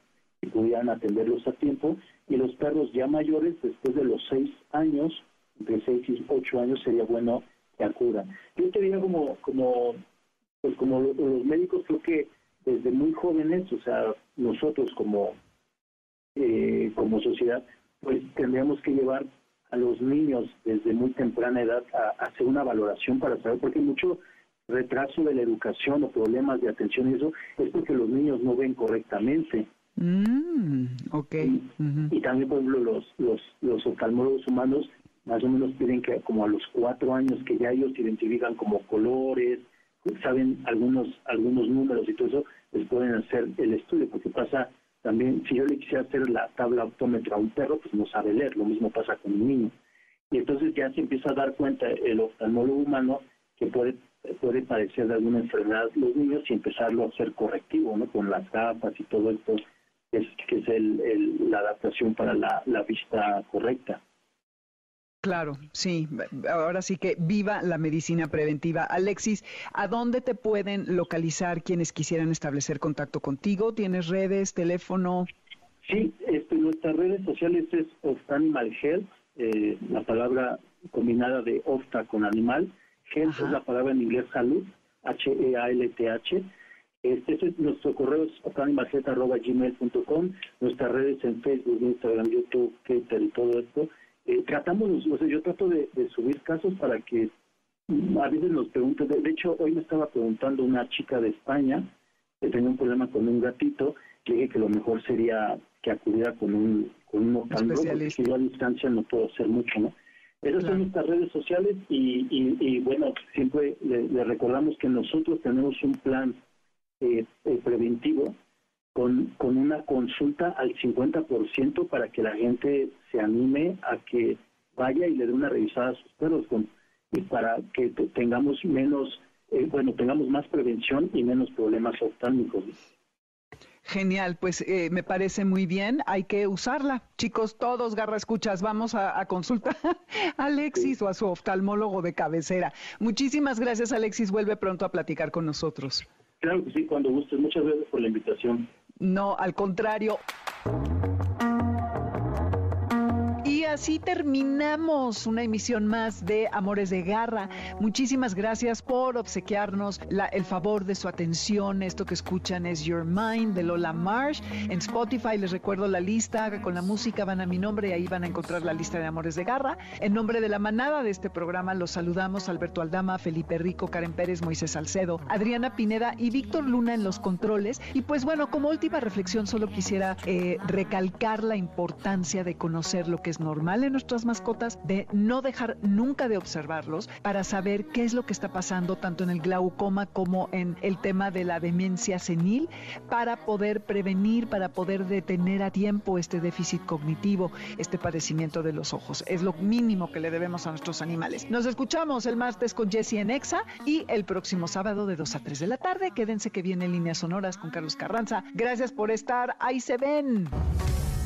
S4: y pudieran atenderlos a tiempo. Y los perros ya mayores, después de los seis años, entre seis y ocho años, sería bueno que acudan. Yo te diría como, como, pues como los médicos, creo que desde muy jóvenes, o sea, nosotros como, eh, como sociedad, pues tendríamos que llevar a los niños desde muy temprana edad a, a hacer una valoración para saber, porque mucho retraso de la educación o problemas de atención y eso es porque los niños no ven correctamente.
S1: Mm, okay.
S4: Y, también, por ejemplo, los, los, los oftalmólogos humanos más o menos piden que como a los cuatro años que ya ellos identifican como colores, saben algunos algunos números y todo eso, les pueden hacer el estudio, porque pasa también, si yo le quisiera hacer la tabla optómetra a un perro, pues no sabe leer, lo mismo pasa con un niño. Y entonces ya se empieza a dar cuenta el oftalmólogo humano que puede puede padecer de alguna enfermedad los niños y empezarlo a hacer correctivo, ¿no? Con las gafas y todo esto, que es, que es el, la adaptación para la, vista correcta.
S1: Claro, sí. Ahora sí que viva la medicina preventiva. Alexis, ¿a dónde te pueden localizar quienes quisieran establecer contacto contigo? ¿Tienes redes, teléfono?
S4: Sí, este, nuestras redes sociales es Animal Health, eh, la palabra combinada de Ofta con animal, Health es la palabra en inglés salud, H-E-A-L-T-H. Este, es nuestro correo es nuestras redes en Facebook, Instagram, YouTube, Twitter y todo esto. Eh, tratamos, o sea, yo trato de, subir casos para que mm, a veces nos pregunten, de, hecho hoy me estaba preguntando una chica de España que tenía un problema con un gatito, que dije que lo mejor sería que acudiera con un, con un porque yo a distancia no puedo hacer mucho, ¿no? Esas son nuestras redes sociales y, bueno, siempre le, recordamos que nosotros tenemos un plan eh, eh, preventivo con, con una consulta al 50% para que la gente se anime a que vaya y le dé una revisada a sus perros con, y para que tengamos menos, eh, bueno, tengamos más prevención y menos problemas oftálmicos.
S1: Genial, pues eh, me parece muy bien, hay que usarla. Chicos, todos garra escuchas, vamos a, consultar a Alexis o a su oftalmólogo de cabecera. Muchísimas gracias, Alexis, vuelve pronto a platicar con nosotros.
S4: Claro que sí, cuando gustes. Muchas gracias por la invitación.
S1: No, al contrario así terminamos una emisión más de Amores de Garra. Muchísimas gracias por obsequiarnos el favor de su atención. Esto que escuchan es Your Mind de Lola Marsh. En Spotify les recuerdo la lista con la música, van a mi nombre y ahí van a encontrar la lista de Amores de Garra. En nombre de la manada de este programa los saludamos Alberto Aldama, Felipe Rico, Karen Pérez, Moisés Salcedo, Adriana Pineda y Víctor Luna en los controles. Y pues bueno, como última reflexión solo quisiera eh, recalcar la importancia de conocer lo que es normal normal en nuestras mascotas, de no dejar nunca de observarlos para saber qué es lo que está pasando tanto en el glaucoma como en el tema de la demencia senil, para poder prevenir, para poder detener a tiempo este déficit cognitivo, este padecimiento de los ojos. Es lo mínimo que le debemos a nuestros animales. Nos escuchamos el martes con Jesse en Exa y el próximo sábado de 2 a 3 de la tarde. Quédense que viene Líneas Sonoras con Carlos Carranza. Gracias por estar. Ahí se ven.